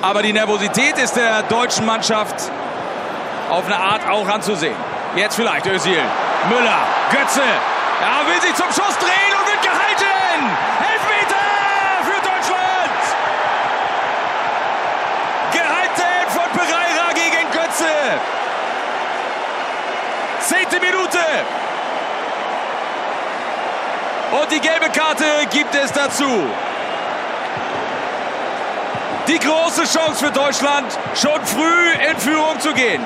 Aber die Nervosität ist der deutschen Mannschaft auf eine Art auch anzusehen. Jetzt vielleicht Özil. Müller. Götze. Er will sich zum Schuss drehen und wird gehalten. Elfmeter für Deutschland. Gehalten von Pereira gegen Götze. Zehnte Minute. Und die gelbe Karte gibt es dazu. Die große Chance für Deutschland, schon früh in Führung zu gehen.